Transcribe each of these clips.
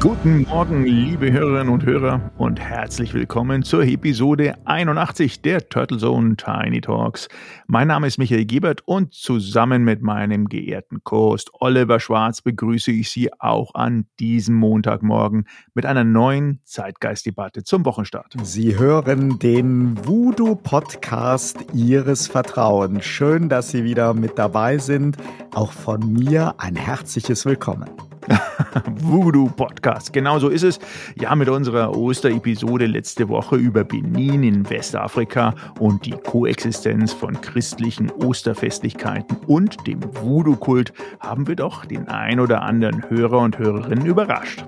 Guten Morgen, liebe Hörerinnen und Hörer und herzlich willkommen zur Episode 81 der Turtle Zone Tiny Talks. Mein Name ist Michael Gebert und zusammen mit meinem geehrten Co-Host Oliver Schwarz begrüße ich Sie auch an diesem Montagmorgen mit einer neuen Zeitgeistdebatte zum Wochenstart. Sie hören den Voodoo Podcast Ihres Vertrauens. Schön, dass Sie wieder mit dabei sind. Auch von mir ein herzliches Willkommen. Voodoo Podcast. Genau so ist es. Ja, mit unserer Osterepisode letzte Woche über Benin in Westafrika und die Koexistenz von christlichen Osterfestlichkeiten und dem Voodoo-Kult haben wir doch den ein oder anderen Hörer und Hörerinnen überrascht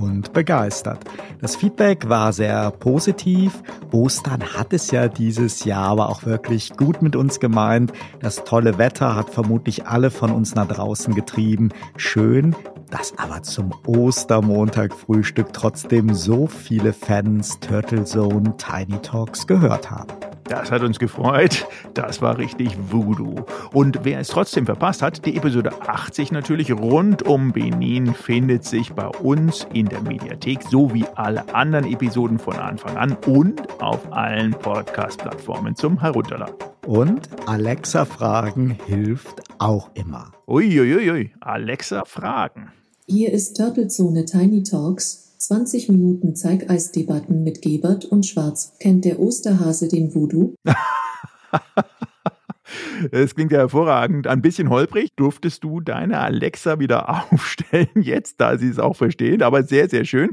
und begeistert. Das Feedback war sehr positiv. Ostern hat es ja dieses Jahr aber auch wirklich gut mit uns gemeint. Das tolle Wetter hat vermutlich alle von uns nach draußen getrieben. Schön, dass aber zum Ostermontag-Frühstück trotzdem so viele Fans Turtle Zone Tiny Talks gehört haben. Das hat uns gefreut. Das war richtig Voodoo. Und wer es trotzdem verpasst hat, die Episode 80 natürlich rund um Benin findet sich bei uns in der Mediathek, so wie alle anderen Episoden von Anfang an und auf allen Podcast-Plattformen zum Herunterladen. Und Alexa Fragen hilft auch immer. Uiuiui, Alexa Fragen. Hier ist Turtlezone Tiny Talks, 20 Minuten Zeigeisdebatten mit Gebert und Schwarz. Kennt der Osterhase den Voodoo? Es klingt ja hervorragend. Ein bisschen holprig. Durftest du deine Alexa wieder aufstellen jetzt, da sie es auch versteht, aber sehr, sehr schön.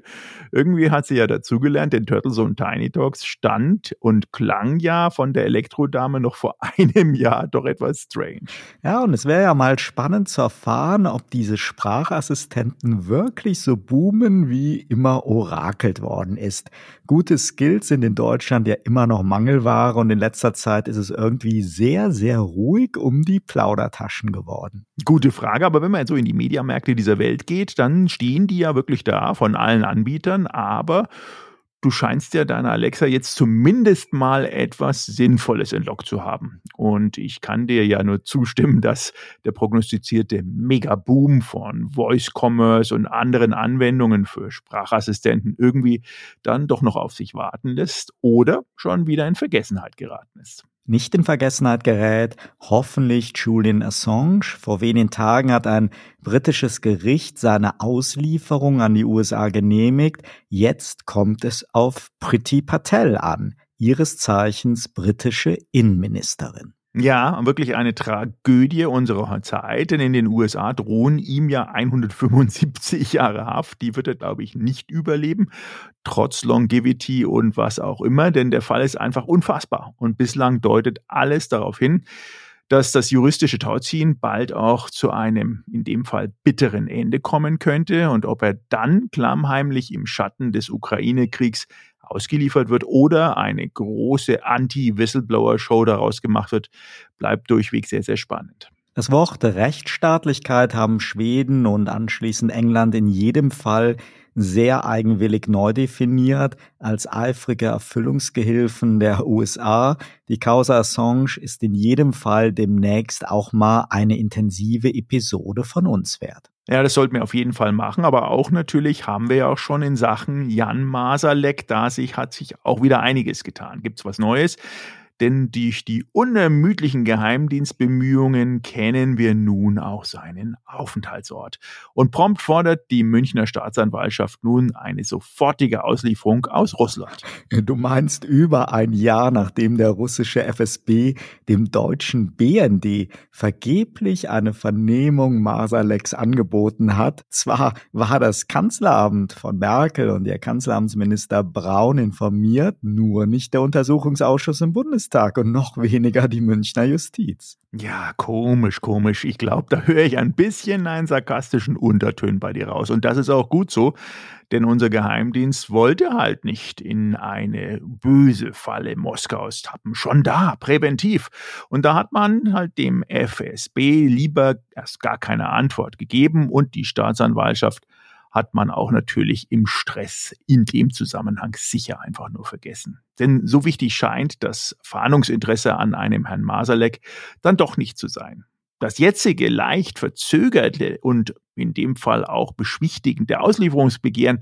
Irgendwie hat sie ja dazugelernt, denn Turtles und Tiny Talks stand und klang ja von der Elektrodame noch vor einem Jahr doch etwas strange. Ja, und es wäre ja mal spannend zu erfahren, ob diese Sprachassistenten wirklich so boomen, wie immer orakelt worden ist. Gute Skills sind in Deutschland ja immer noch Mangelware und in letzter Zeit ist es irgendwie sehr, sehr ruhig um die Plaudertaschen geworden. Gute Frage, aber wenn man jetzt so in die Mediamärkte dieser Welt geht, dann stehen die ja wirklich da von allen Anbietern, aber du scheinst ja deiner Alexa jetzt zumindest mal etwas Sinnvolles entlockt zu haben. Und ich kann dir ja nur zustimmen, dass der prognostizierte Megaboom von Voice Commerce und anderen Anwendungen für Sprachassistenten irgendwie dann doch noch auf sich warten lässt oder schon wieder in Vergessenheit geraten ist nicht in Vergessenheit gerät, hoffentlich Julian Assange. Vor wenigen Tagen hat ein britisches Gericht seine Auslieferung an die USA genehmigt. Jetzt kommt es auf Priti Patel an, ihres Zeichens britische Innenministerin. Ja, wirklich eine Tragödie unserer Zeit, denn in den USA drohen ihm ja 175 Jahre Haft. Die wird er, glaube ich, nicht überleben, trotz Longevity und was auch immer, denn der Fall ist einfach unfassbar. Und bislang deutet alles darauf hin, dass das juristische Tauziehen bald auch zu einem, in dem Fall, bitteren Ende kommen könnte und ob er dann klammheimlich im Schatten des Ukraine-Kriegs ausgeliefert wird oder eine große Anti-Whistleblower-Show daraus gemacht wird, bleibt durchweg sehr, sehr spannend. Das Wort Rechtsstaatlichkeit haben Schweden und anschließend England in jedem Fall sehr eigenwillig neu definiert als eifrige Erfüllungsgehilfen der USA. Die Causa Assange ist in jedem Fall demnächst auch mal eine intensive Episode von uns wert. Ja, das sollten wir auf jeden Fall machen, aber auch natürlich haben wir ja auch schon in Sachen Jan Masalek, da sich, hat sich auch wieder einiges getan. Gibt's was Neues? Denn durch die unermüdlichen Geheimdienstbemühungen kennen wir nun auch seinen Aufenthaltsort. Und prompt fordert die Münchner Staatsanwaltschaft nun eine sofortige Auslieferung aus Russland. Du meinst über ein Jahr nachdem der russische FSB dem deutschen BND vergeblich eine Vernehmung Masaleks angeboten hat. Zwar war das Kanzleramt von Merkel und der Kanzleramtsminister Braun informiert, nur nicht der Untersuchungsausschuss im Bundestag. Bundestag und noch weniger die Münchner Justiz. Ja, komisch, komisch. Ich glaube, da höre ich ein bisschen einen sarkastischen Unterton bei dir raus. Und das ist auch gut so, denn unser Geheimdienst wollte halt nicht in eine böse Falle Moskaus tappen. Schon da, präventiv. Und da hat man halt dem FSB lieber erst gar keine Antwort gegeben und die Staatsanwaltschaft hat man auch natürlich im Stress in dem Zusammenhang sicher einfach nur vergessen. Denn so wichtig scheint das Fahndungsinteresse an einem Herrn Masalek dann doch nicht zu sein. Das jetzige leicht verzögerte und in dem Fall auch beschwichtigende Auslieferungsbegehren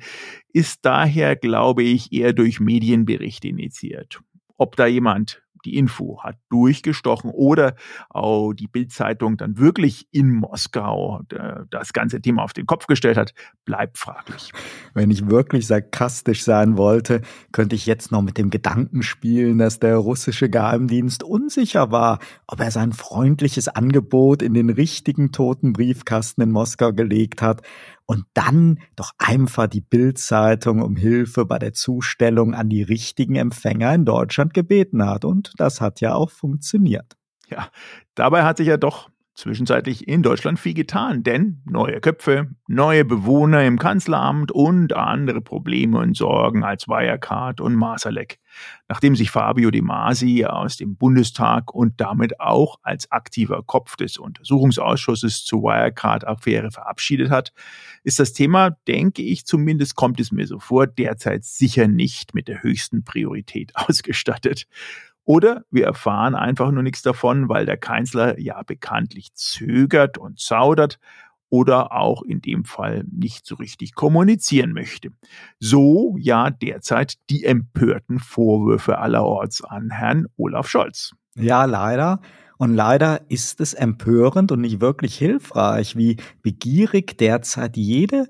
ist daher, glaube ich, eher durch Medienberichte initiiert. Ob da jemand die Info hat durchgestochen oder auch die Bildzeitung dann wirklich in Moskau äh, das ganze Thema auf den Kopf gestellt hat, bleibt fraglich. Wenn ich wirklich sarkastisch sein wollte, könnte ich jetzt noch mit dem Gedanken spielen, dass der russische Geheimdienst unsicher war, ob er sein freundliches Angebot in den richtigen toten Briefkasten in Moskau gelegt hat und dann doch einfach die Bildzeitung um Hilfe bei der Zustellung an die richtigen Empfänger in Deutschland gebeten hat. Und das hat ja auch funktioniert. Ja, dabei hat sich ja doch zwischenzeitlich in Deutschland viel getan, denn neue Köpfe, neue Bewohner im Kanzleramt und andere Probleme und Sorgen als Wirecard und Masalek. Nachdem sich Fabio De Masi aus dem Bundestag und damit auch als aktiver Kopf des Untersuchungsausschusses zur Wirecard-Affäre verabschiedet hat, ist das Thema, denke ich zumindest, kommt es mir so vor, derzeit sicher nicht mit der höchsten Priorität ausgestattet. Oder wir erfahren einfach nur nichts davon, weil der Kanzler ja bekanntlich zögert und zaudert oder auch in dem Fall nicht so richtig kommunizieren möchte. So ja derzeit die empörten Vorwürfe allerorts an Herrn Olaf Scholz. Ja, leider. Und leider ist es empörend und nicht wirklich hilfreich, wie begierig derzeit jede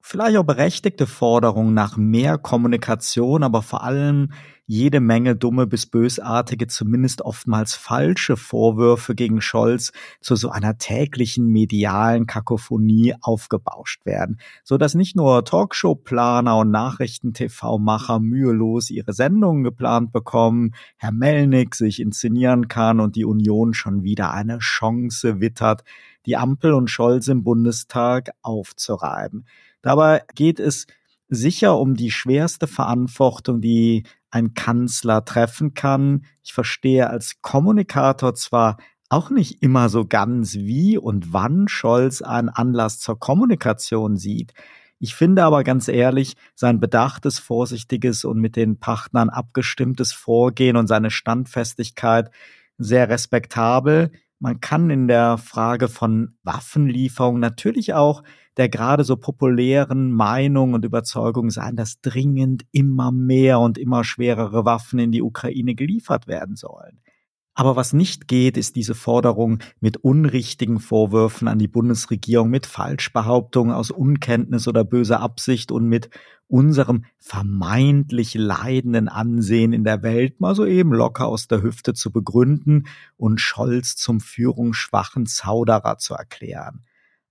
vielleicht auch berechtigte Forderung nach mehr Kommunikation, aber vor allem jede Menge dumme bis bösartige, zumindest oftmals falsche Vorwürfe gegen Scholz zu so einer täglichen medialen Kakophonie aufgebauscht werden, so dass nicht nur Talkshow-Planer und Nachrichten-TV-Macher mühelos ihre Sendungen geplant bekommen, Herr Melnick sich inszenieren kann und die Union schon wieder eine Chance wittert, die Ampel und Scholz im Bundestag aufzureiben. Dabei geht es sicher um die schwerste Verantwortung, die ein Kanzler treffen kann. Ich verstehe als Kommunikator zwar auch nicht immer so ganz, wie und wann Scholz einen Anlass zur Kommunikation sieht. Ich finde aber ganz ehrlich, sein bedachtes, vorsichtiges und mit den Partnern abgestimmtes Vorgehen und seine Standfestigkeit sehr respektabel. Man kann in der Frage von Waffenlieferung natürlich auch der gerade so populären Meinung und Überzeugung sein, dass dringend immer mehr und immer schwerere Waffen in die Ukraine geliefert werden sollen. Aber was nicht geht, ist diese Forderung mit unrichtigen Vorwürfen an die Bundesregierung, mit Falschbehauptungen aus Unkenntnis oder böser Absicht und mit unserem vermeintlich leidenden Ansehen in der Welt mal so eben locker aus der Hüfte zu begründen und Scholz zum führungsschwachen Zauderer zu erklären.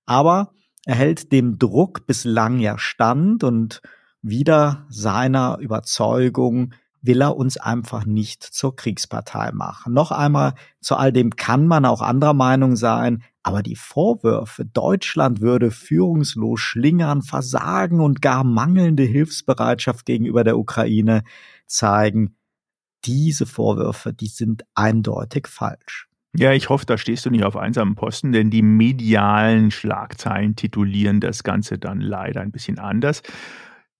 Aber er hält dem Druck bislang ja stand und wieder seiner Überzeugung will er uns einfach nicht zur Kriegspartei machen. Noch einmal, zu all dem kann man auch anderer Meinung sein, aber die Vorwürfe, Deutschland würde führungslos schlingern, versagen und gar mangelnde Hilfsbereitschaft gegenüber der Ukraine zeigen, diese Vorwürfe, die sind eindeutig falsch. Ja, ich hoffe, da stehst du nicht auf einsamen Posten, denn die medialen Schlagzeilen titulieren das Ganze dann leider ein bisschen anders.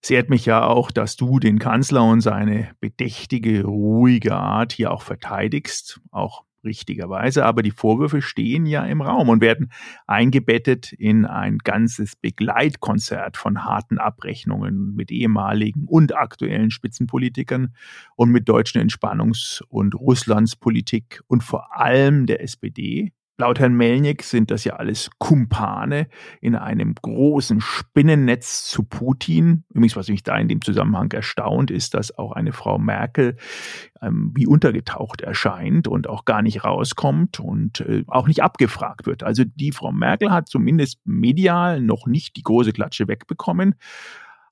Es ehrt mich ja auch, dass du den Kanzler und seine bedächtige, ruhige Art hier auch verteidigst, auch richtigerweise, aber die Vorwürfe stehen ja im Raum und werden eingebettet in ein ganzes Begleitkonzert von harten Abrechnungen mit ehemaligen und aktuellen Spitzenpolitikern und mit deutschen Entspannungs- und Russlandspolitik und vor allem der SPD, Laut Herrn Melnick sind das ja alles Kumpane in einem großen Spinnennetz zu Putin. Übrigens, was mich da in dem Zusammenhang erstaunt, ist, dass auch eine Frau Merkel ähm, wie untergetaucht erscheint und auch gar nicht rauskommt und äh, auch nicht abgefragt wird. Also die Frau Merkel hat zumindest medial noch nicht die große Klatsche wegbekommen.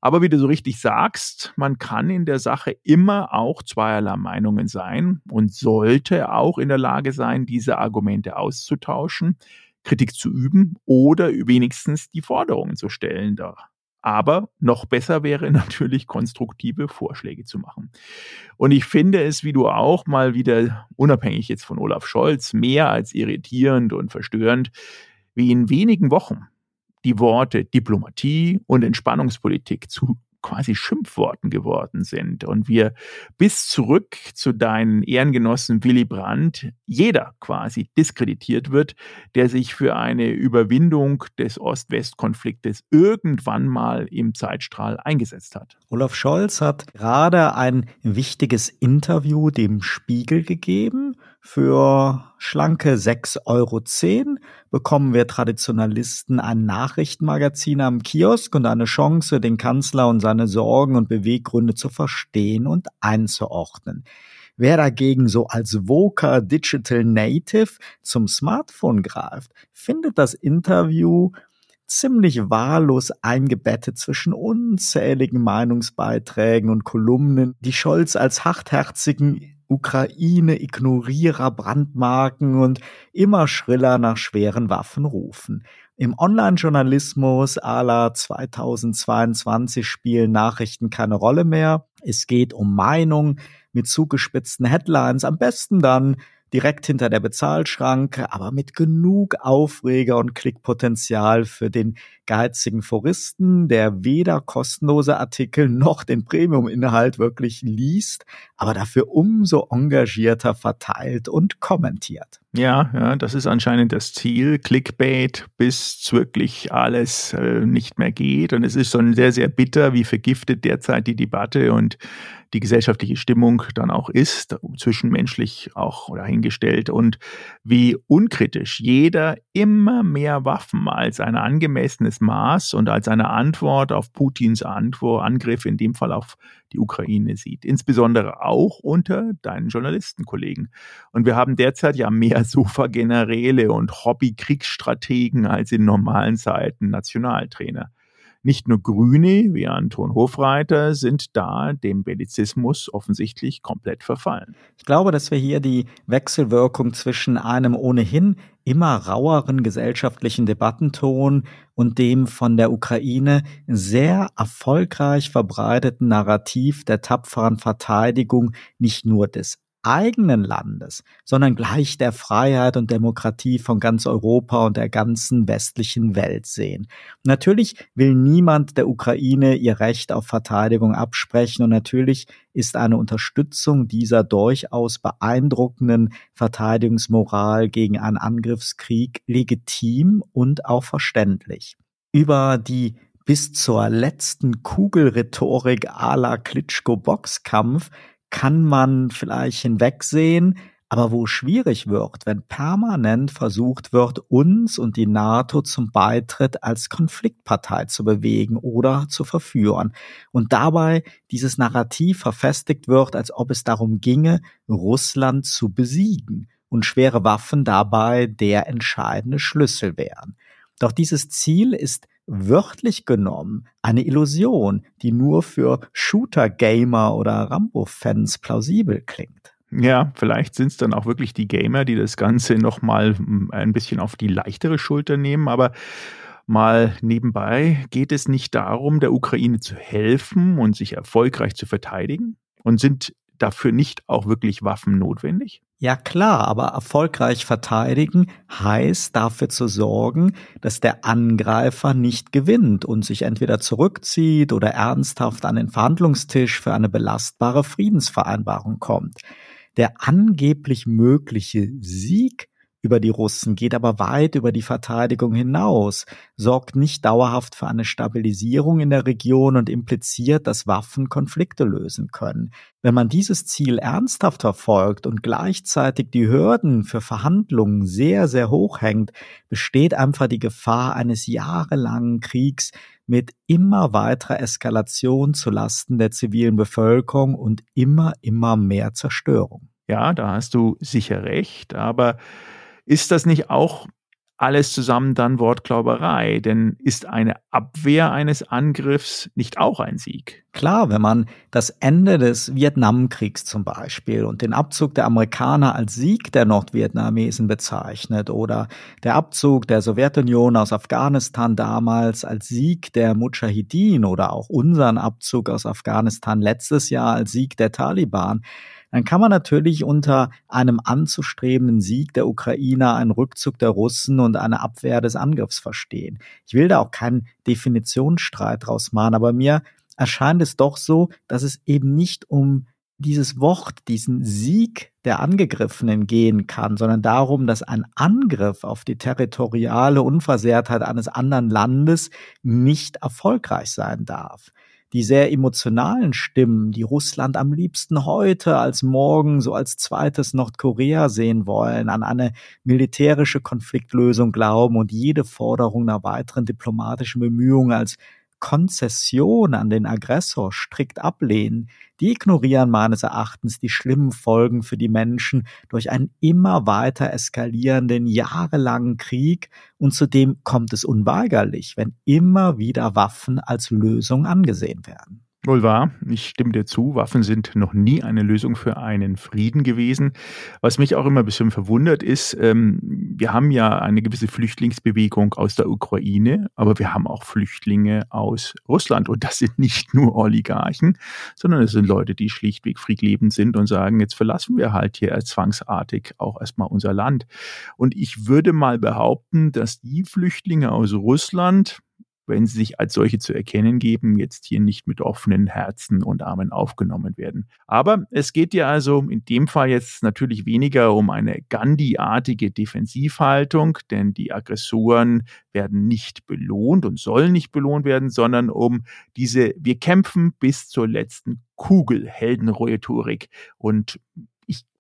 Aber wie du so richtig sagst, man kann in der Sache immer auch zweierlei Meinungen sein und sollte auch in der Lage sein, diese Argumente auszutauschen, Kritik zu üben oder wenigstens die Forderungen zu stellen. Aber noch besser wäre natürlich, konstruktive Vorschläge zu machen. Und ich finde es, wie du auch mal wieder, unabhängig jetzt von Olaf Scholz, mehr als irritierend und verstörend, wie in wenigen Wochen die Worte Diplomatie und Entspannungspolitik zu quasi Schimpfworten geworden sind und wir bis zurück zu deinen Ehrengenossen Willy Brandt jeder quasi diskreditiert wird, der sich für eine Überwindung des Ost-West-Konfliktes irgendwann mal im Zeitstrahl eingesetzt hat. Olaf Scholz hat gerade ein wichtiges Interview dem Spiegel gegeben für schlanke 6,10 Euro bekommen wir Traditionalisten ein Nachrichtenmagazin am Kiosk und eine Chance, den Kanzler und seine Sorgen und Beweggründe zu verstehen und einzuordnen. Wer dagegen so als Voker Digital Native zum Smartphone greift, findet das Interview ziemlich wahllos eingebettet zwischen unzähligen Meinungsbeiträgen und Kolumnen, die Scholz als hartherzigen Ukraine-Ignorierer Brandmarken und immer schriller nach schweren Waffen rufen. Im Online-Journalismus à la 2022 spielen Nachrichten keine Rolle mehr. Es geht um Meinung mit zugespitzten Headlines, am besten dann direkt hinter der Bezahlschranke, aber mit genug Aufreger und Klickpotenzial für den geizigen Foristen, der weder kostenlose Artikel noch den Premium-Inhalt wirklich liest, aber dafür umso engagierter verteilt und kommentiert. Ja, ja, das ist anscheinend das Ziel. Clickbait, bis wirklich alles äh, nicht mehr geht. Und es ist schon sehr, sehr bitter, wie vergiftet derzeit die Debatte und die gesellschaftliche Stimmung dann auch ist, zwischenmenschlich auch dahingestellt und wie unkritisch jeder immer mehr Waffen als ein angemessenes Maß und als eine Antwort auf Putins Antwort, Angriff in dem Fall auf die Ukraine sieht, insbesondere auch unter deinen Journalistenkollegen. Und wir haben derzeit ja mehr Sofa-Generäle und Hobby-Kriegsstrategen als in normalen Zeiten Nationaltrainer. Nicht nur Grüne wie Anton Hofreiter sind da dem Bellizismus offensichtlich komplett verfallen. Ich glaube, dass wir hier die Wechselwirkung zwischen einem ohnehin immer raueren gesellschaftlichen Debattenton und dem von der Ukraine sehr erfolgreich verbreiteten Narrativ der tapferen Verteidigung nicht nur des eigenen Landes, sondern gleich der Freiheit und Demokratie von ganz Europa und der ganzen westlichen Welt sehen. Natürlich will niemand der Ukraine ihr Recht auf Verteidigung absprechen und natürlich ist eine Unterstützung dieser durchaus beeindruckenden Verteidigungsmoral gegen einen Angriffskrieg legitim und auch verständlich. Über die bis zur letzten Kugelrhetorik à la Klitschko-Boxkampf kann man vielleicht hinwegsehen, aber wo schwierig wird, wenn permanent versucht wird, uns und die NATO zum Beitritt als Konfliktpartei zu bewegen oder zu verführen und dabei dieses Narrativ verfestigt wird, als ob es darum ginge, Russland zu besiegen und schwere Waffen dabei der entscheidende Schlüssel wären. Doch dieses Ziel ist wörtlich genommen eine Illusion, die nur für Shooter-Gamer oder Rambo-Fans plausibel klingt. Ja, vielleicht sind es dann auch wirklich die Gamer, die das Ganze nochmal hm, ein bisschen auf die leichtere Schulter nehmen, aber mal nebenbei geht es nicht darum, der Ukraine zu helfen und sich erfolgreich zu verteidigen? Und sind dafür nicht auch wirklich Waffen notwendig? Ja klar, aber erfolgreich verteidigen heißt dafür zu sorgen, dass der Angreifer nicht gewinnt und sich entweder zurückzieht oder ernsthaft an den Verhandlungstisch für eine belastbare Friedensvereinbarung kommt. Der angeblich mögliche Sieg über die Russen, geht aber weit über die Verteidigung hinaus, sorgt nicht dauerhaft für eine Stabilisierung in der Region und impliziert, dass Waffen Konflikte lösen können. Wenn man dieses Ziel ernsthaft verfolgt und gleichzeitig die Hürden für Verhandlungen sehr, sehr hoch hängt, besteht einfach die Gefahr eines jahrelangen Kriegs mit immer weiterer Eskalation zu Lasten der zivilen Bevölkerung und immer, immer mehr Zerstörung. Ja, da hast du sicher recht, aber ist das nicht auch alles zusammen dann Wortglauberei, denn ist eine Abwehr eines Angriffs nicht auch ein Sieg? Klar, wenn man das Ende des Vietnamkriegs zum Beispiel und den Abzug der Amerikaner als Sieg der Nordvietnamesen bezeichnet oder der Abzug der Sowjetunion aus Afghanistan damals als Sieg der Mujahideen oder auch unseren Abzug aus Afghanistan letztes Jahr als Sieg der Taliban, dann kann man natürlich unter einem anzustrebenden Sieg der Ukrainer einen Rückzug der Russen und eine Abwehr des Angriffs verstehen. Ich will da auch keinen Definitionsstreit draus machen, aber mir erscheint es doch so, dass es eben nicht um dieses Wort, diesen Sieg der Angegriffenen gehen kann, sondern darum, dass ein Angriff auf die territoriale Unversehrtheit eines anderen Landes nicht erfolgreich sein darf die sehr emotionalen Stimmen, die Russland am liebsten heute als morgen so als zweites Nordkorea sehen wollen, an eine militärische Konfliktlösung glauben und jede Forderung nach weiteren diplomatischen Bemühungen als Konzession an den Aggressor strikt ablehnen, die ignorieren meines Erachtens die schlimmen Folgen für die Menschen durch einen immer weiter eskalierenden jahrelangen Krieg und zudem kommt es unweigerlich, wenn immer wieder Waffen als Lösung angesehen werden. Wohl wahr, ich stimme dir zu, Waffen sind noch nie eine Lösung für einen Frieden gewesen. Was mich auch immer ein bisschen verwundert ist, ähm, wir haben ja eine gewisse Flüchtlingsbewegung aus der Ukraine, aber wir haben auch Flüchtlinge aus Russland und das sind nicht nur Oligarchen, sondern es sind Leute, die schlichtweg friedlebend sind und sagen, jetzt verlassen wir halt hier zwangsartig auch erstmal unser Land. Und ich würde mal behaupten, dass die Flüchtlinge aus Russland, wenn sie sich als solche zu erkennen geben, jetzt hier nicht mit offenen Herzen und Armen aufgenommen werden. Aber es geht ja also in dem Fall jetzt natürlich weniger um eine Gandhi-artige Defensivhaltung, denn die Aggressoren werden nicht belohnt und sollen nicht belohnt werden, sondern um diese Wir kämpfen bis zur letzten Kugel Heldenrhetorik. Und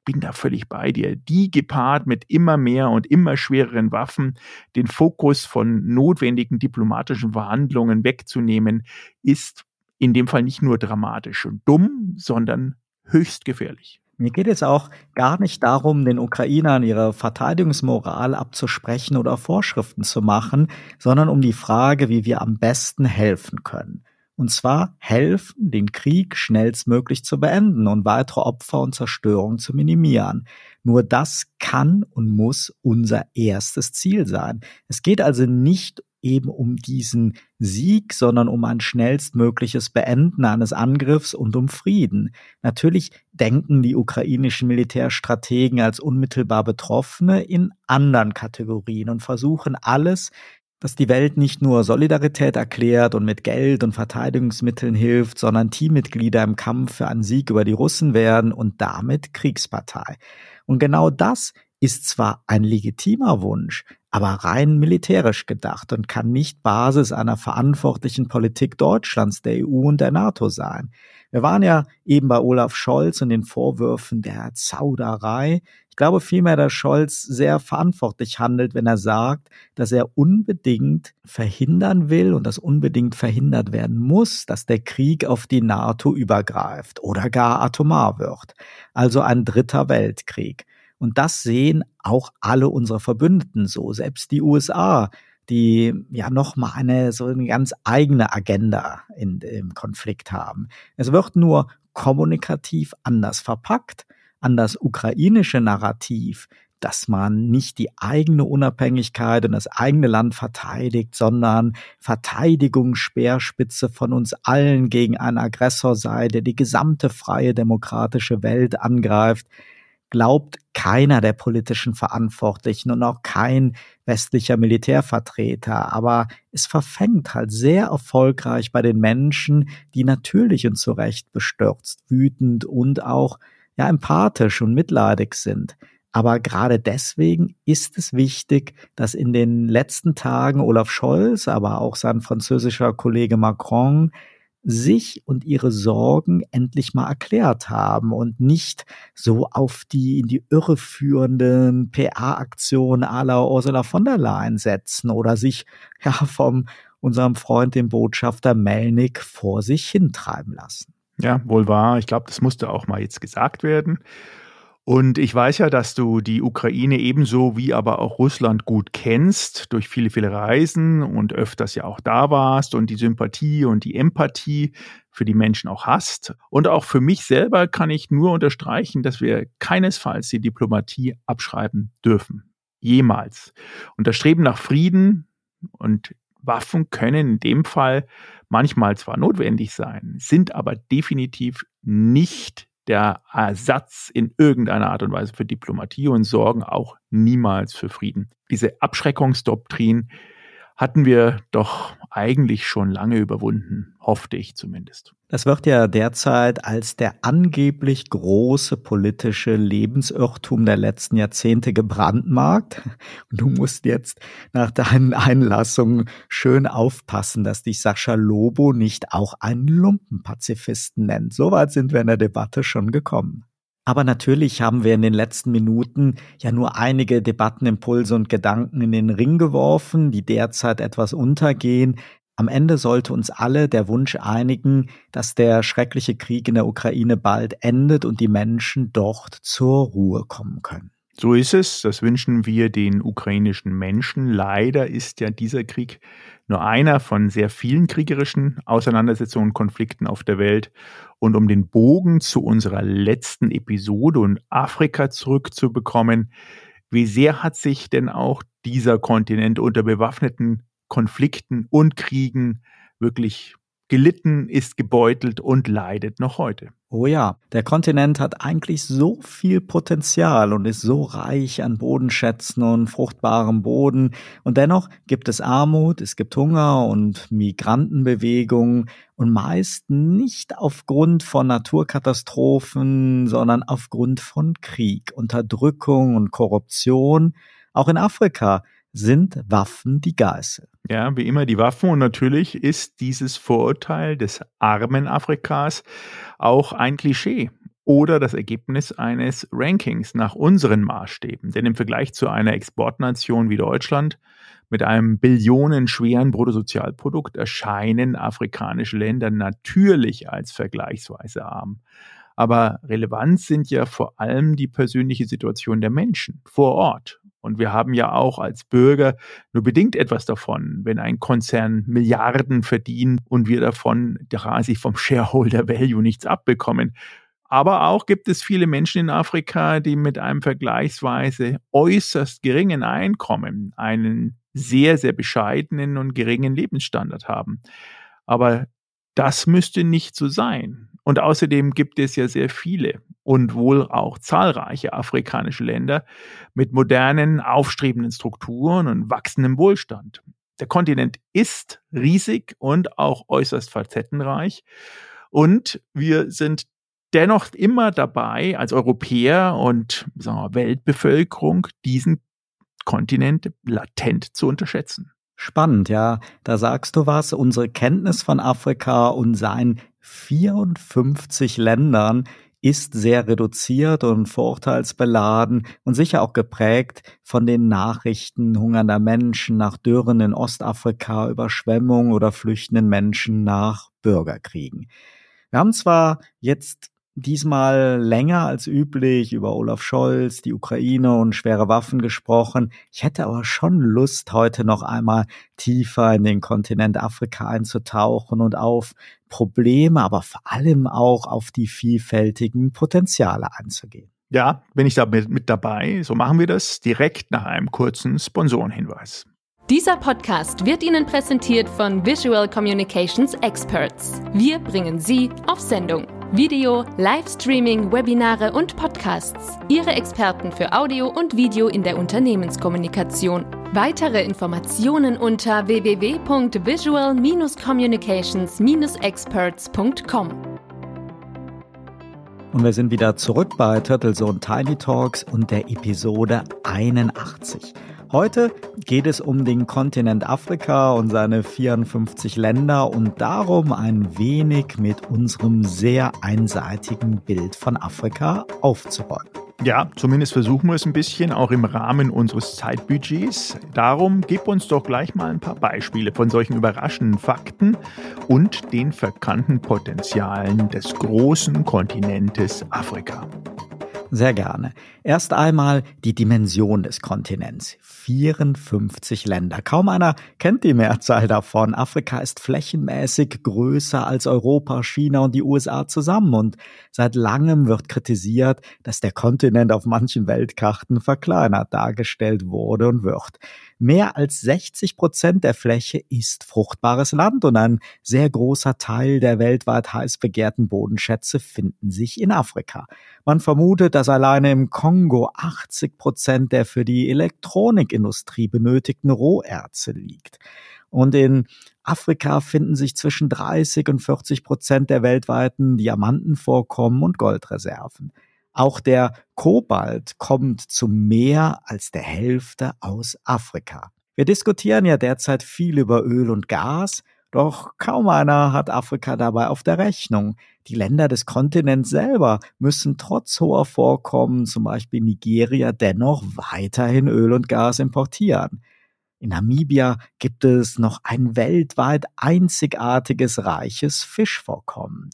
bin da völlig bei dir. Die gepaart mit immer mehr und immer schwereren Waffen, den Fokus von notwendigen diplomatischen Verhandlungen wegzunehmen, ist in dem Fall nicht nur dramatisch und dumm, sondern höchst gefährlich. Mir geht es auch gar nicht darum, den Ukrainern ihre Verteidigungsmoral abzusprechen oder Vorschriften zu machen, sondern um die Frage, wie wir am besten helfen können. Und zwar helfen, den Krieg schnellstmöglich zu beenden und weitere Opfer und Zerstörung zu minimieren. Nur das kann und muss unser erstes Ziel sein. Es geht also nicht eben um diesen Sieg, sondern um ein schnellstmögliches Beenden eines Angriffs und um Frieden. Natürlich denken die ukrainischen Militärstrategen als unmittelbar Betroffene in anderen Kategorien und versuchen alles dass die Welt nicht nur Solidarität erklärt und mit Geld und Verteidigungsmitteln hilft, sondern Teammitglieder im Kampf für einen Sieg über die Russen werden und damit Kriegspartei. Und genau das ist zwar ein legitimer Wunsch, aber rein militärisch gedacht und kann nicht Basis einer verantwortlichen Politik Deutschlands, der EU und der NATO sein. Wir waren ja eben bei Olaf Scholz und den Vorwürfen der Zauderei. Ich glaube vielmehr, dass Scholz sehr verantwortlich handelt, wenn er sagt, dass er unbedingt verhindern will und dass unbedingt verhindert werden muss, dass der Krieg auf die NATO übergreift oder gar atomar wird. Also ein dritter Weltkrieg. Und das sehen auch alle unsere Verbündeten so, selbst die USA, die ja noch mal eine so eine ganz eigene Agenda in dem Konflikt haben. Es wird nur kommunikativ anders verpackt an das ukrainische Narrativ, dass man nicht die eigene Unabhängigkeit und das eigene Land verteidigt, sondern Verteidigungsspeerspitze von uns allen gegen einen Aggressor sei, der die gesamte freie demokratische Welt angreift glaubt keiner der politischen Verantwortlichen und auch kein westlicher Militärvertreter. Aber es verfängt halt sehr erfolgreich bei den Menschen, die natürlich und zu Recht bestürzt, wütend und auch ja empathisch und mitleidig sind. Aber gerade deswegen ist es wichtig, dass in den letzten Tagen Olaf Scholz, aber auch sein französischer Kollege Macron sich und ihre Sorgen endlich mal erklärt haben und nicht so auf die in die Irre führenden PA-Aktionen la Ursula von der Leyen setzen oder sich ja vom unserem Freund, dem Botschafter Melnik, vor sich hintreiben lassen. Ja, wohl wahr. Ich glaube, das musste auch mal jetzt gesagt werden. Und ich weiß ja, dass du die Ukraine ebenso wie aber auch Russland gut kennst, durch viele, viele Reisen und öfters ja auch da warst und die Sympathie und die Empathie für die Menschen auch hast. Und auch für mich selber kann ich nur unterstreichen, dass wir keinesfalls die Diplomatie abschreiben dürfen. Jemals. Und das Streben nach Frieden und Waffen können in dem Fall manchmal zwar notwendig sein, sind aber definitiv nicht der Ersatz in irgendeiner Art und Weise für Diplomatie und sorgen auch niemals für Frieden. Diese Abschreckungsdoktrin hatten wir doch eigentlich schon lange überwunden, hoffte ich zumindest. Das wird ja derzeit als der angeblich große politische Lebensirrtum der letzten Jahrzehnte gebrandmarkt. Und du musst jetzt nach deinen Einlassungen schön aufpassen, dass dich Sascha Lobo nicht auch einen Lumpenpazifisten nennt. Soweit sind wir in der Debatte schon gekommen. Aber natürlich haben wir in den letzten Minuten ja nur einige Debattenimpulse und Gedanken in den Ring geworfen, die derzeit etwas untergehen. Am Ende sollte uns alle der Wunsch einigen, dass der schreckliche Krieg in der Ukraine bald endet und die Menschen dort zur Ruhe kommen können. So ist es, das wünschen wir den ukrainischen Menschen. Leider ist ja dieser Krieg nur einer von sehr vielen kriegerischen Auseinandersetzungen und Konflikten auf der Welt. Und um den Bogen zu unserer letzten Episode und Afrika zurückzubekommen, wie sehr hat sich denn auch dieser Kontinent unter bewaffneten Konflikten und Kriegen wirklich gelitten, ist gebeutelt und leidet noch heute. Oh ja, der Kontinent hat eigentlich so viel Potenzial und ist so reich an Bodenschätzen und fruchtbarem Boden. Und dennoch gibt es Armut, es gibt Hunger und Migrantenbewegungen und meist nicht aufgrund von Naturkatastrophen, sondern aufgrund von Krieg, Unterdrückung und Korruption. Auch in Afrika sind Waffen die Geißel. Ja, wie immer die Waffen. Und natürlich ist dieses Vorurteil des armen Afrikas auch ein Klischee oder das Ergebnis eines Rankings nach unseren Maßstäben. Denn im Vergleich zu einer Exportnation wie Deutschland mit einem billionenschweren Bruttosozialprodukt erscheinen afrikanische Länder natürlich als vergleichsweise arm. Aber relevant sind ja vor allem die persönliche Situation der Menschen vor Ort und wir haben ja auch als Bürger nur bedingt etwas davon, wenn ein Konzern Milliarden verdient und wir davon quasi vom Shareholder Value nichts abbekommen. Aber auch gibt es viele Menschen in Afrika, die mit einem vergleichsweise äußerst geringen Einkommen einen sehr, sehr bescheidenen und geringen Lebensstandard haben. Aber das müsste nicht so sein. Und außerdem gibt es ja sehr viele und wohl auch zahlreiche afrikanische Länder mit modernen, aufstrebenden Strukturen und wachsendem Wohlstand. Der Kontinent ist riesig und auch äußerst facettenreich. Und wir sind dennoch immer dabei, als Europäer und wir, Weltbevölkerung, diesen Kontinent latent zu unterschätzen. Spannend, ja. Da sagst du was. Unsere Kenntnis von Afrika und seinen 54 Ländern ist sehr reduziert und vorurteilsbeladen und sicher auch geprägt von den Nachrichten hungernder Menschen nach Dürren in Ostafrika, Überschwemmungen oder flüchtenden Menschen nach Bürgerkriegen. Wir haben zwar jetzt diesmal länger als üblich über Olaf Scholz, die Ukraine und schwere Waffen gesprochen. Ich hätte aber schon Lust, heute noch einmal tiefer in den Kontinent Afrika einzutauchen und auf Probleme, aber vor allem auch auf die vielfältigen Potenziale einzugehen. Ja, bin ich da mit, mit dabei. So machen wir das direkt nach einem kurzen Sponsorenhinweis. Dieser Podcast wird Ihnen präsentiert von Visual Communications Experts. Wir bringen Sie auf Sendung. Video, Livestreaming, Webinare und Podcasts. Ihre Experten für Audio und Video in der Unternehmenskommunikation. Weitere Informationen unter www.visual-communications-experts.com. Und wir sind wieder zurück bei Turtle Zone Tiny Talks und der Episode 81. Heute geht es um den Kontinent Afrika und seine 54 Länder und darum, ein wenig mit unserem sehr einseitigen Bild von Afrika aufzuräumen. Ja, zumindest versuchen wir es ein bisschen, auch im Rahmen unseres Zeitbudgets. Darum gib uns doch gleich mal ein paar Beispiele von solchen überraschenden Fakten und den verkannten Potenzialen des großen Kontinentes Afrika. Sehr gerne. Erst einmal die Dimension des Kontinents. 54 Länder. Kaum einer kennt die Mehrzahl davon. Afrika ist flächenmäßig größer als Europa, China und die USA zusammen. Und seit langem wird kritisiert, dass der Kontinent auf manchen Weltkarten verkleinert dargestellt wurde und wird. Mehr als 60 Prozent der Fläche ist fruchtbares Land und ein sehr großer Teil der weltweit heiß begehrten Bodenschätze finden sich in Afrika. Man vermutet, dass alleine im Kongo 80 Prozent der für die Elektronikindustrie benötigten Roherze liegt. Und in Afrika finden sich zwischen 30 und 40 Prozent der weltweiten Diamantenvorkommen und Goldreserven. Auch der Kobalt kommt zu mehr als der Hälfte aus Afrika. Wir diskutieren ja derzeit viel über Öl und Gas, doch kaum einer hat Afrika dabei auf der Rechnung. Die Länder des Kontinents selber müssen trotz hoher Vorkommen, zum Beispiel Nigeria, dennoch weiterhin Öl und Gas importieren. In Namibia gibt es noch ein weltweit einzigartiges reiches Fischvorkommen.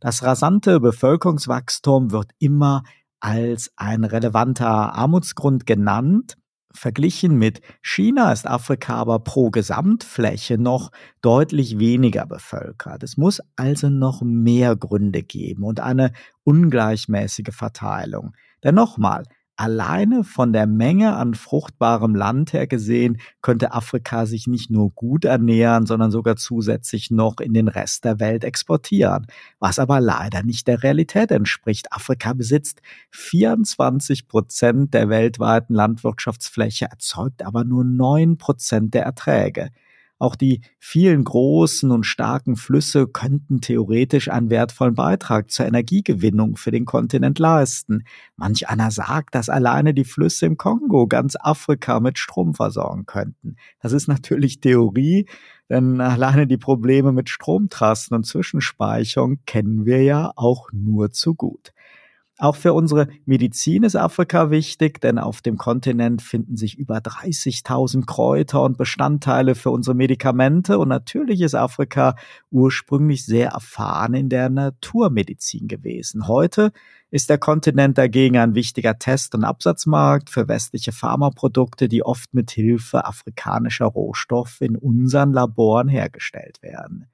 Das rasante Bevölkerungswachstum wird immer als ein relevanter Armutsgrund genannt. Verglichen mit China ist Afrika aber pro Gesamtfläche noch deutlich weniger bevölkert. Es muss also noch mehr Gründe geben und eine ungleichmäßige Verteilung. Denn nochmal, Alleine von der Menge an fruchtbarem Land her gesehen, könnte Afrika sich nicht nur gut ernähren, sondern sogar zusätzlich noch in den Rest der Welt exportieren, was aber leider nicht der Realität entspricht. Afrika besitzt 24 Prozent der weltweiten Landwirtschaftsfläche, erzeugt aber nur neun Prozent der Erträge. Auch die vielen großen und starken Flüsse könnten theoretisch einen wertvollen Beitrag zur Energiegewinnung für den Kontinent leisten. Manch einer sagt, dass alleine die Flüsse im Kongo ganz Afrika mit Strom versorgen könnten. Das ist natürlich Theorie, denn alleine die Probleme mit Stromtrassen und Zwischenspeicherung kennen wir ja auch nur zu gut. Auch für unsere Medizin ist Afrika wichtig, denn auf dem Kontinent finden sich über 30.000 Kräuter und Bestandteile für unsere Medikamente und natürlich ist Afrika ursprünglich sehr erfahren in der Naturmedizin gewesen. Heute ist der Kontinent dagegen ein wichtiger Test- und Absatzmarkt für westliche Pharmaprodukte, die oft mit Hilfe afrikanischer Rohstoffe in unseren Laboren hergestellt werden.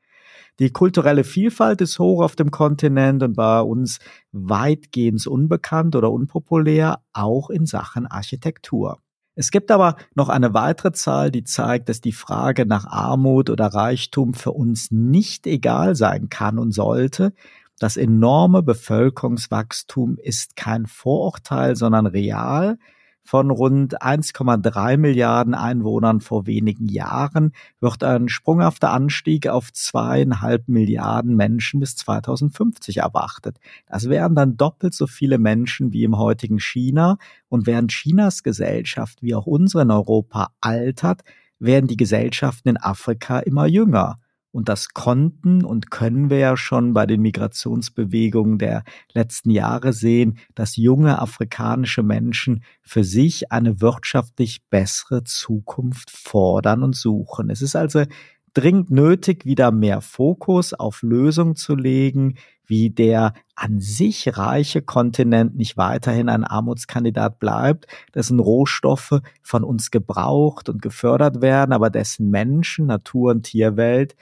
Die kulturelle Vielfalt ist hoch auf dem Kontinent und bei uns weitgehend unbekannt oder unpopulär, auch in Sachen Architektur. Es gibt aber noch eine weitere Zahl, die zeigt, dass die Frage nach Armut oder Reichtum für uns nicht egal sein kann und sollte. Das enorme Bevölkerungswachstum ist kein Vorurteil, sondern real von rund 1,3 Milliarden Einwohnern vor wenigen Jahren wird ein sprunghafter Anstieg auf zweieinhalb Milliarden Menschen bis 2050 erwartet. Das wären dann doppelt so viele Menschen wie im heutigen China. Und während Chinas Gesellschaft wie auch unsere in Europa altert, werden die Gesellschaften in Afrika immer jünger. Und das konnten und können wir ja schon bei den Migrationsbewegungen der letzten Jahre sehen, dass junge afrikanische Menschen für sich eine wirtschaftlich bessere Zukunft fordern und suchen. Es ist also dringend nötig, wieder mehr Fokus auf Lösungen zu legen, wie der an sich reiche Kontinent nicht weiterhin ein Armutskandidat bleibt, dessen Rohstoffe von uns gebraucht und gefördert werden, aber dessen Menschen, Natur und Tierwelt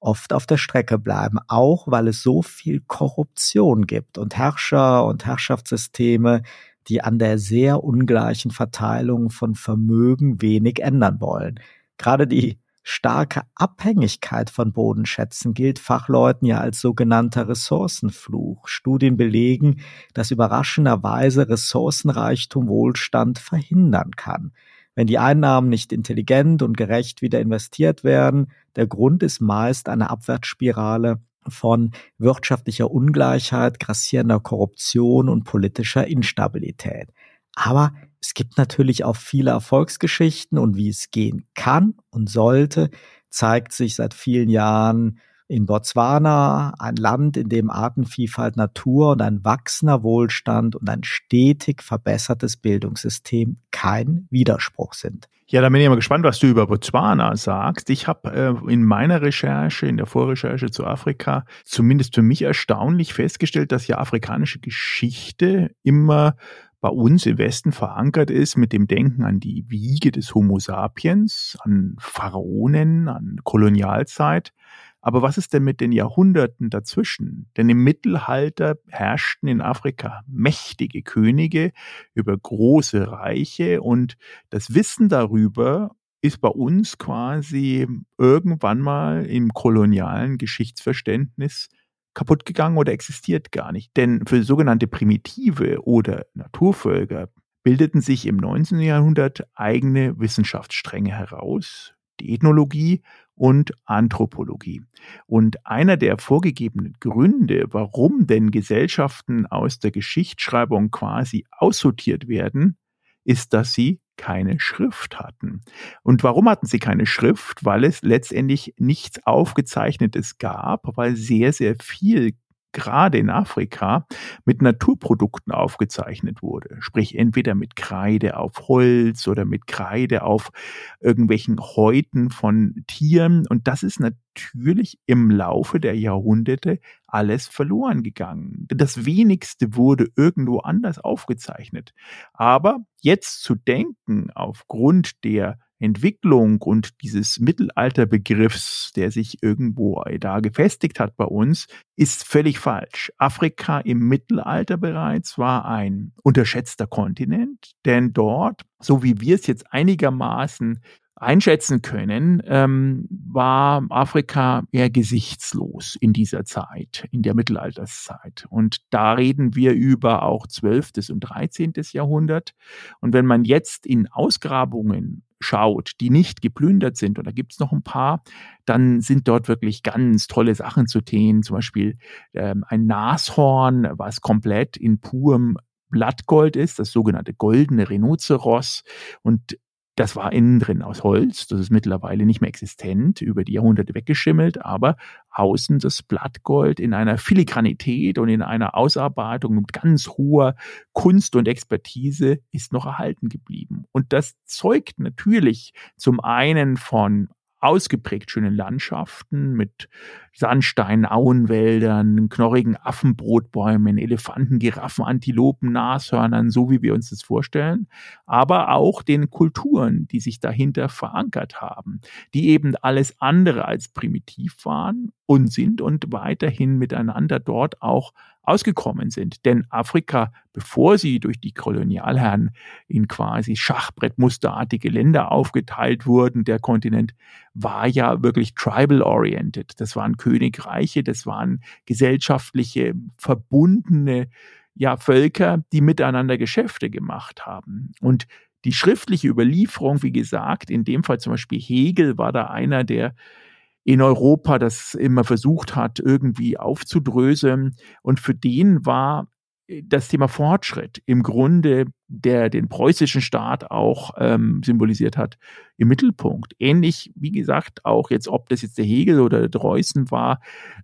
oft auf der Strecke bleiben, auch weil es so viel Korruption gibt und Herrscher und Herrschaftssysteme, die an der sehr ungleichen Verteilung von Vermögen wenig ändern wollen. Gerade die starke Abhängigkeit von Bodenschätzen gilt Fachleuten ja als sogenannter Ressourcenfluch. Studien belegen, dass überraschenderweise Ressourcenreichtum Wohlstand verhindern kann wenn die Einnahmen nicht intelligent und gerecht wieder investiert werden. Der Grund ist meist eine Abwärtsspirale von wirtschaftlicher Ungleichheit, grassierender Korruption und politischer Instabilität. Aber es gibt natürlich auch viele Erfolgsgeschichten und wie es gehen kann und sollte, zeigt sich seit vielen Jahren In Botswana, ein Land, in dem Artenvielfalt, Natur und ein wachsender Wohlstand und ein stetig verbessertes Bildungssystem kein Widerspruch sind. Ja, da bin ich mal gespannt, was du über Botswana sagst. Ich habe äh, in meiner Recherche, in der Vorrecherche zu Afrika, zumindest für mich erstaunlich festgestellt, dass ja afrikanische Geschichte immer bei uns im Westen verankert ist mit dem Denken an die Wiege des Homo sapiens, an Pharaonen, an Kolonialzeit. Aber was ist denn mit den Jahrhunderten dazwischen? Denn im Mittelalter herrschten in Afrika mächtige Könige über große Reiche und das Wissen darüber ist bei uns quasi irgendwann mal im kolonialen Geschichtsverständnis kaputt gegangen oder existiert gar nicht. Denn für sogenannte Primitive oder Naturvölker bildeten sich im 19. Jahrhundert eigene Wissenschaftsstränge heraus, die Ethnologie und Anthropologie. Und einer der vorgegebenen Gründe, warum denn Gesellschaften aus der Geschichtsschreibung quasi aussortiert werden, ist, dass sie keine Schrift hatten. Und warum hatten sie keine Schrift? Weil es letztendlich nichts Aufgezeichnetes gab, weil sehr, sehr viel gerade in Afrika mit Naturprodukten aufgezeichnet wurde. Sprich entweder mit Kreide auf Holz oder mit Kreide auf irgendwelchen Häuten von Tieren. Und das ist natürlich im Laufe der Jahrhunderte alles verloren gegangen. Das wenigste wurde irgendwo anders aufgezeichnet. Aber jetzt zu denken, aufgrund der Entwicklung und dieses Mittelalterbegriffs, der sich irgendwo da gefestigt hat bei uns, ist völlig falsch. Afrika im Mittelalter bereits war ein unterschätzter Kontinent, denn dort, so wie wir es jetzt einigermaßen einschätzen können, ähm, war Afrika eher gesichtslos in dieser Zeit, in der Mittelalterszeit. Und da reden wir über auch 12. und 13. Jahrhundert. Und wenn man jetzt in Ausgrabungen schaut, die nicht geplündert sind, und da gibt es noch ein paar, dann sind dort wirklich ganz tolle Sachen zu sehen. Zum Beispiel ähm, ein Nashorn, was komplett in purem Blattgold ist, das sogenannte goldene Rhinoceros. Und das war innen drin aus Holz, das ist mittlerweile nicht mehr existent, über die Jahrhunderte weggeschimmelt, aber außen das Blattgold in einer Filigranität und in einer Ausarbeitung mit ganz hoher Kunst und Expertise ist noch erhalten geblieben. Und das zeugt natürlich zum einen von ausgeprägt schönen Landschaften mit Sandstein, Auenwäldern, knorrigen Affenbrotbäumen, Elefanten, Giraffen, Antilopen, Nashörnern, so wie wir uns das vorstellen, aber auch den Kulturen, die sich dahinter verankert haben, die eben alles andere als primitiv waren und sind und weiterhin miteinander dort auch ausgekommen sind. Denn Afrika, bevor sie durch die Kolonialherren in quasi Schachbrettmusterartige Länder aufgeteilt wurden, der Kontinent war ja wirklich tribal-oriented. Das waren Königreiche, das waren gesellschaftliche, verbundene ja, Völker, die miteinander Geschäfte gemacht haben. Und die schriftliche Überlieferung, wie gesagt, in dem Fall zum Beispiel Hegel war da einer, der in Europa das immer versucht hat, irgendwie aufzudröseln. Und für den war das Thema Fortschritt im Grunde, der den preußischen Staat auch ähm, symbolisiert hat, im Mittelpunkt. Ähnlich, wie gesagt, auch jetzt, ob das jetzt der Hegel oder der Dreußen war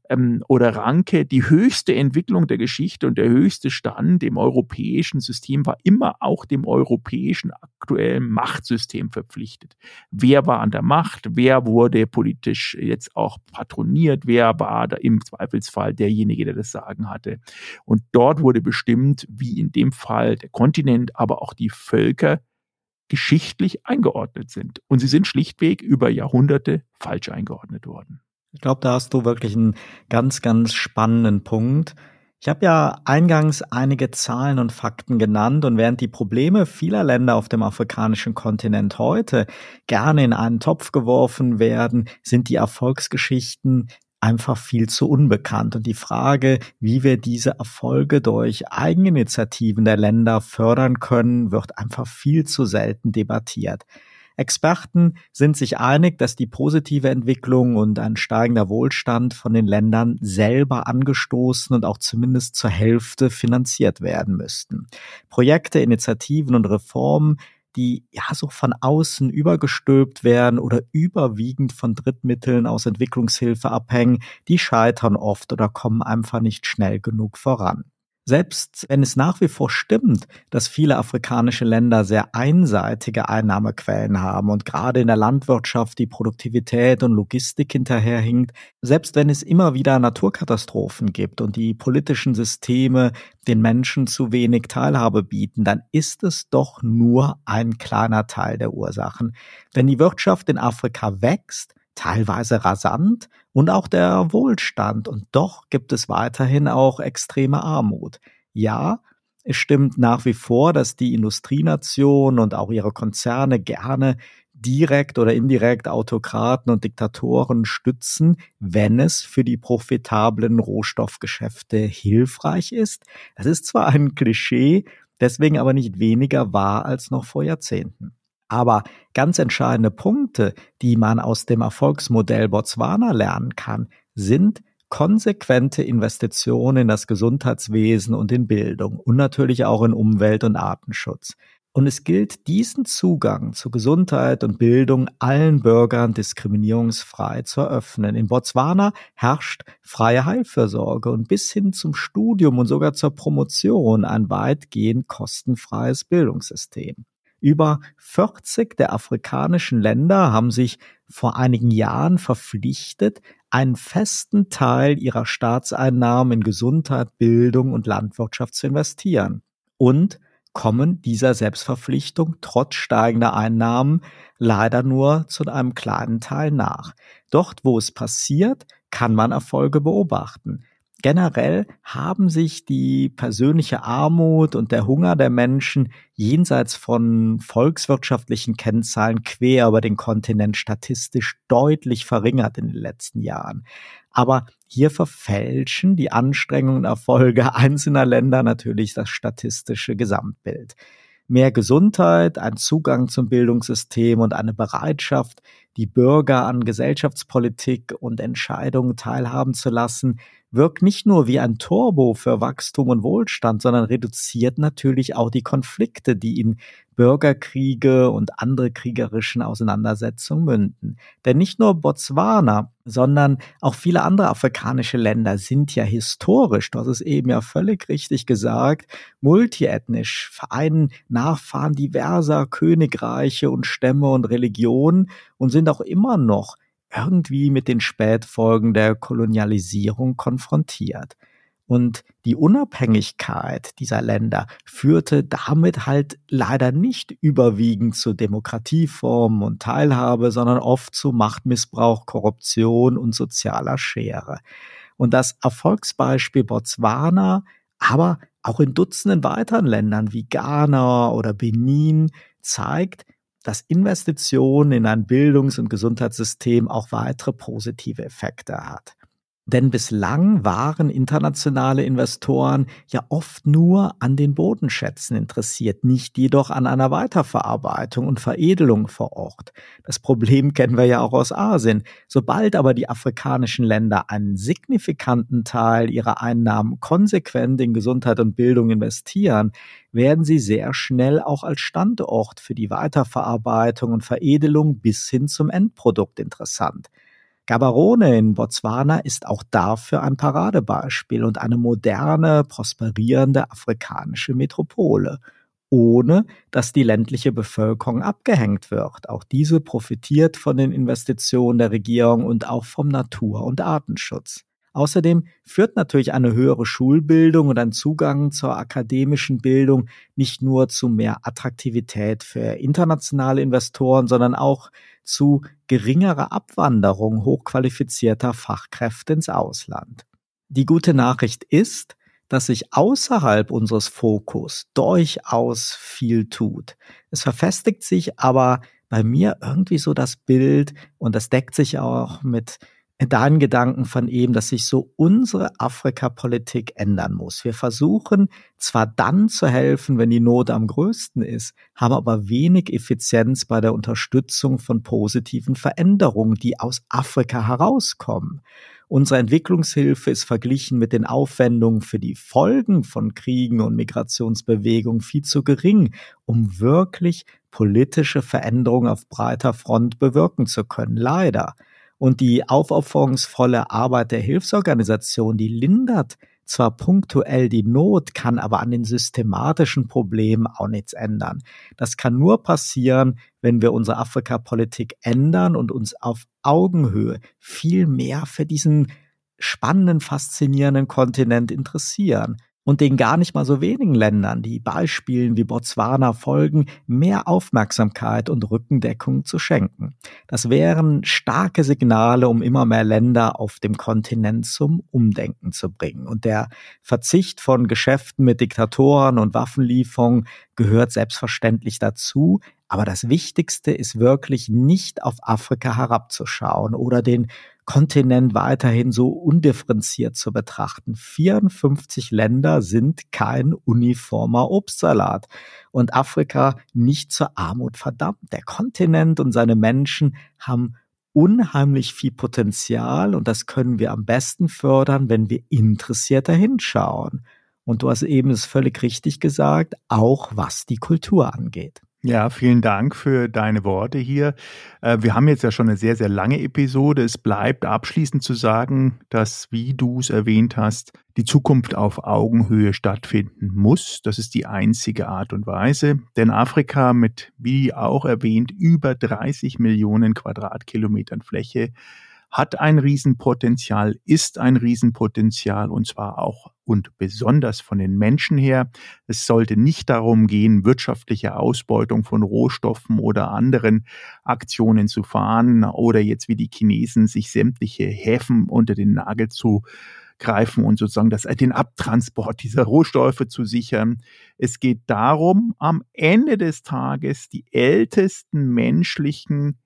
ähm, oder Ranke, die höchste Entwicklung der Geschichte und der höchste Stand im europäischen System war immer auch dem europäischen aktuellen Machtsystem verpflichtet. Wer war an der Macht? Wer wurde politisch jetzt auch patroniert? Wer war da im Zweifelsfall derjenige, der das Sagen hatte? Und dort wurde bestimmt, wie in dem Fall der Kontinent, aber auch die Völker geschichtlich eingeordnet sind. Und sie sind schlichtweg über Jahrhunderte falsch eingeordnet worden. Ich glaube, da hast du wirklich einen ganz, ganz spannenden Punkt. Ich habe ja eingangs einige Zahlen und Fakten genannt und während die Probleme vieler Länder auf dem afrikanischen Kontinent heute gerne in einen Topf geworfen werden, sind die Erfolgsgeschichten einfach viel zu unbekannt. Und die Frage, wie wir diese Erfolge durch Eigeninitiativen der Länder fördern können, wird einfach viel zu selten debattiert. Experten sind sich einig, dass die positive Entwicklung und ein steigender Wohlstand von den Ländern selber angestoßen und auch zumindest zur Hälfte finanziert werden müssten. Projekte, Initiativen und Reformen, die ja so von außen übergestülpt werden oder überwiegend von Drittmitteln aus Entwicklungshilfe abhängen, die scheitern oft oder kommen einfach nicht schnell genug voran. Selbst wenn es nach wie vor stimmt, dass viele afrikanische Länder sehr einseitige Einnahmequellen haben und gerade in der Landwirtschaft die Produktivität und Logistik hinterherhinkt, selbst wenn es immer wieder Naturkatastrophen gibt und die politischen Systeme den Menschen zu wenig Teilhabe bieten, dann ist es doch nur ein kleiner Teil der Ursachen. Wenn die Wirtschaft in Afrika wächst, teilweise rasant und auch der Wohlstand. Und doch gibt es weiterhin auch extreme Armut. Ja, es stimmt nach wie vor, dass die Industrienation und auch ihre Konzerne gerne direkt oder indirekt Autokraten und Diktatoren stützen, wenn es für die profitablen Rohstoffgeschäfte hilfreich ist. Das ist zwar ein Klischee, deswegen aber nicht weniger wahr als noch vor Jahrzehnten. Aber ganz entscheidende Punkte, die man aus dem Erfolgsmodell Botswana lernen kann, sind konsequente Investitionen in das Gesundheitswesen und in Bildung und natürlich auch in Umwelt- und Artenschutz. Und es gilt, diesen Zugang zu Gesundheit und Bildung allen Bürgern diskriminierungsfrei zu eröffnen. In Botswana herrscht freie Heilfürsorge und bis hin zum Studium und sogar zur Promotion ein weitgehend kostenfreies Bildungssystem. Über 40 der afrikanischen Länder haben sich vor einigen Jahren verpflichtet, einen festen Teil ihrer Staatseinnahmen in Gesundheit, Bildung und Landwirtschaft zu investieren. Und kommen dieser Selbstverpflichtung trotz steigender Einnahmen leider nur zu einem kleinen Teil nach. Dort, wo es passiert, kann man Erfolge beobachten. Generell haben sich die persönliche Armut und der Hunger der Menschen jenseits von volkswirtschaftlichen Kennzahlen quer über den Kontinent statistisch deutlich verringert in den letzten Jahren. Aber hier verfälschen die Anstrengungen und Erfolge einzelner Länder natürlich das statistische Gesamtbild. Mehr Gesundheit, ein Zugang zum Bildungssystem und eine Bereitschaft, die Bürger an Gesellschaftspolitik und Entscheidungen teilhaben zu lassen, wirkt nicht nur wie ein Turbo für Wachstum und Wohlstand, sondern reduziert natürlich auch die Konflikte, die in Bürgerkriege und andere kriegerischen Auseinandersetzungen münden. Denn nicht nur Botswana, sondern auch viele andere afrikanische Länder sind ja historisch, du hast es eben ja völlig richtig gesagt, multiethnisch, vereinen Nachfahren diverser Königreiche und Stämme und Religionen und sind auch immer noch irgendwie mit den Spätfolgen der Kolonialisierung konfrontiert. Und die Unabhängigkeit dieser Länder führte damit halt leider nicht überwiegend zu Demokratieformen und Teilhabe, sondern oft zu Machtmissbrauch, Korruption und sozialer Schere. Und das Erfolgsbeispiel Botswana, aber auch in Dutzenden weiteren Ländern wie Ghana oder Benin zeigt, dass Investitionen in ein Bildungs- und Gesundheitssystem auch weitere positive Effekte hat. Denn bislang waren internationale Investoren ja oft nur an den Bodenschätzen interessiert, nicht jedoch an einer Weiterverarbeitung und Veredelung vor Ort. Das Problem kennen wir ja auch aus Asien. Sobald aber die afrikanischen Länder einen signifikanten Teil ihrer Einnahmen konsequent in Gesundheit und Bildung investieren, werden sie sehr schnell auch als Standort für die Weiterverarbeitung und Veredelung bis hin zum Endprodukt interessant. Gaborone in Botswana ist auch dafür ein Paradebeispiel und eine moderne, prosperierende afrikanische Metropole, ohne dass die ländliche Bevölkerung abgehängt wird. Auch diese profitiert von den Investitionen der Regierung und auch vom Natur- und Artenschutz. Außerdem führt natürlich eine höhere Schulbildung und ein Zugang zur akademischen Bildung nicht nur zu mehr Attraktivität für internationale Investoren, sondern auch zu geringerer Abwanderung hochqualifizierter Fachkräfte ins Ausland. Die gute Nachricht ist, dass sich außerhalb unseres Fokus durchaus viel tut. Es verfestigt sich aber bei mir irgendwie so das Bild und das deckt sich auch mit deinen Gedanken von eben, dass sich so unsere Afrika-Politik ändern muss. Wir versuchen zwar dann zu helfen, wenn die Not am größten ist, haben aber wenig Effizienz bei der Unterstützung von positiven Veränderungen, die aus Afrika herauskommen. Unsere Entwicklungshilfe ist verglichen mit den Aufwendungen für die Folgen von Kriegen und Migrationsbewegungen viel zu gering, um wirklich politische Veränderungen auf breiter Front bewirken zu können. Leider. Und die aufopferungsvolle Arbeit der Hilfsorganisation, die lindert zwar punktuell die Not, kann aber an den systematischen Problemen auch nichts ändern. Das kann nur passieren, wenn wir unsere Afrikapolitik ändern und uns auf Augenhöhe viel mehr für diesen spannenden, faszinierenden Kontinent interessieren und den gar nicht mal so wenigen Ländern, die Beispielen wie Botswana folgen, mehr Aufmerksamkeit und Rückendeckung zu schenken. Das wären starke Signale, um immer mehr Länder auf dem Kontinent zum Umdenken zu bringen. Und der Verzicht von Geschäften mit Diktatoren und Waffenlieferungen gehört selbstverständlich dazu. Aber das Wichtigste ist wirklich nicht auf Afrika herabzuschauen oder den Kontinent weiterhin so undifferenziert zu betrachten. 54 Länder sind kein uniformer Obstsalat und Afrika nicht zur Armut verdammt. Der Kontinent und seine Menschen haben unheimlich viel Potenzial und das können wir am besten fördern, wenn wir interessierter hinschauen. Und du hast eben es völlig richtig gesagt, auch was die Kultur angeht. Ja, vielen Dank für deine Worte hier. Äh, wir haben jetzt ja schon eine sehr, sehr lange Episode. Es bleibt abschließend zu sagen, dass, wie du es erwähnt hast, die Zukunft auf Augenhöhe stattfinden muss. Das ist die einzige Art und Weise. Denn Afrika mit, wie auch erwähnt, über 30 Millionen Quadratkilometern Fläche hat ein Riesenpotenzial, ist ein Riesenpotenzial und zwar auch und besonders von den Menschen her. Es sollte nicht darum gehen, wirtschaftliche Ausbeutung von Rohstoffen oder anderen Aktionen zu fahren oder jetzt wie die Chinesen sich sämtliche Häfen unter den Nagel zu greifen und sozusagen das, den Abtransport dieser Rohstoffe zu sichern. Es geht darum, am Ende des Tages die ältesten menschlichen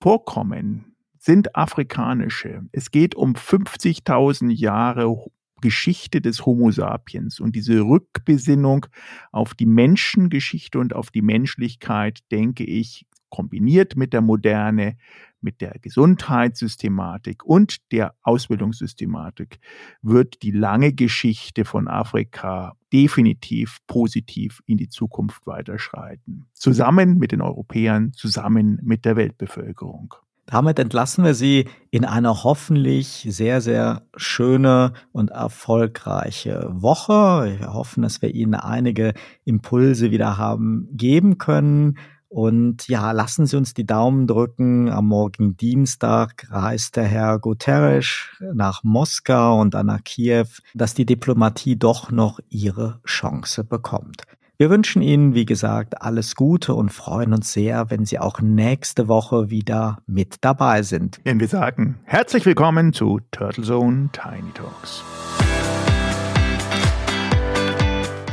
Vorkommen sind afrikanische. Es geht um 50.000 Jahre Geschichte des Homo sapiens und diese Rückbesinnung auf die Menschengeschichte und auf die Menschlichkeit, denke ich, kombiniert mit der Moderne, mit der Gesundheitssystematik und der Ausbildungssystematik wird die lange Geschichte von Afrika definitiv positiv in die Zukunft weiterschreiten. Zusammen mit den Europäern, zusammen mit der Weltbevölkerung. Damit entlassen wir Sie in eine hoffentlich sehr, sehr schöne und erfolgreiche Woche. Wir hoffen, dass wir Ihnen einige Impulse wieder haben geben können. Und ja, lassen Sie uns die Daumen drücken. Am morgigen Dienstag reist der Herr Guterres nach Moskau und dann nach Kiew, dass die Diplomatie doch noch ihre Chance bekommt. Wir wünschen Ihnen, wie gesagt, alles Gute und freuen uns sehr, wenn Sie auch nächste Woche wieder mit dabei sind. Wenn wir sagen, herzlich willkommen zu Turtle Zone Tiny Talks.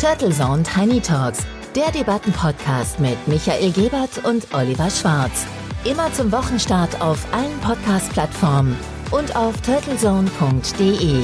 Turtle Zone Tiny Talks, der Debattenpodcast mit Michael Gebert und Oliver Schwarz. Immer zum Wochenstart auf allen Podcast-Plattformen und auf turtlezone.de.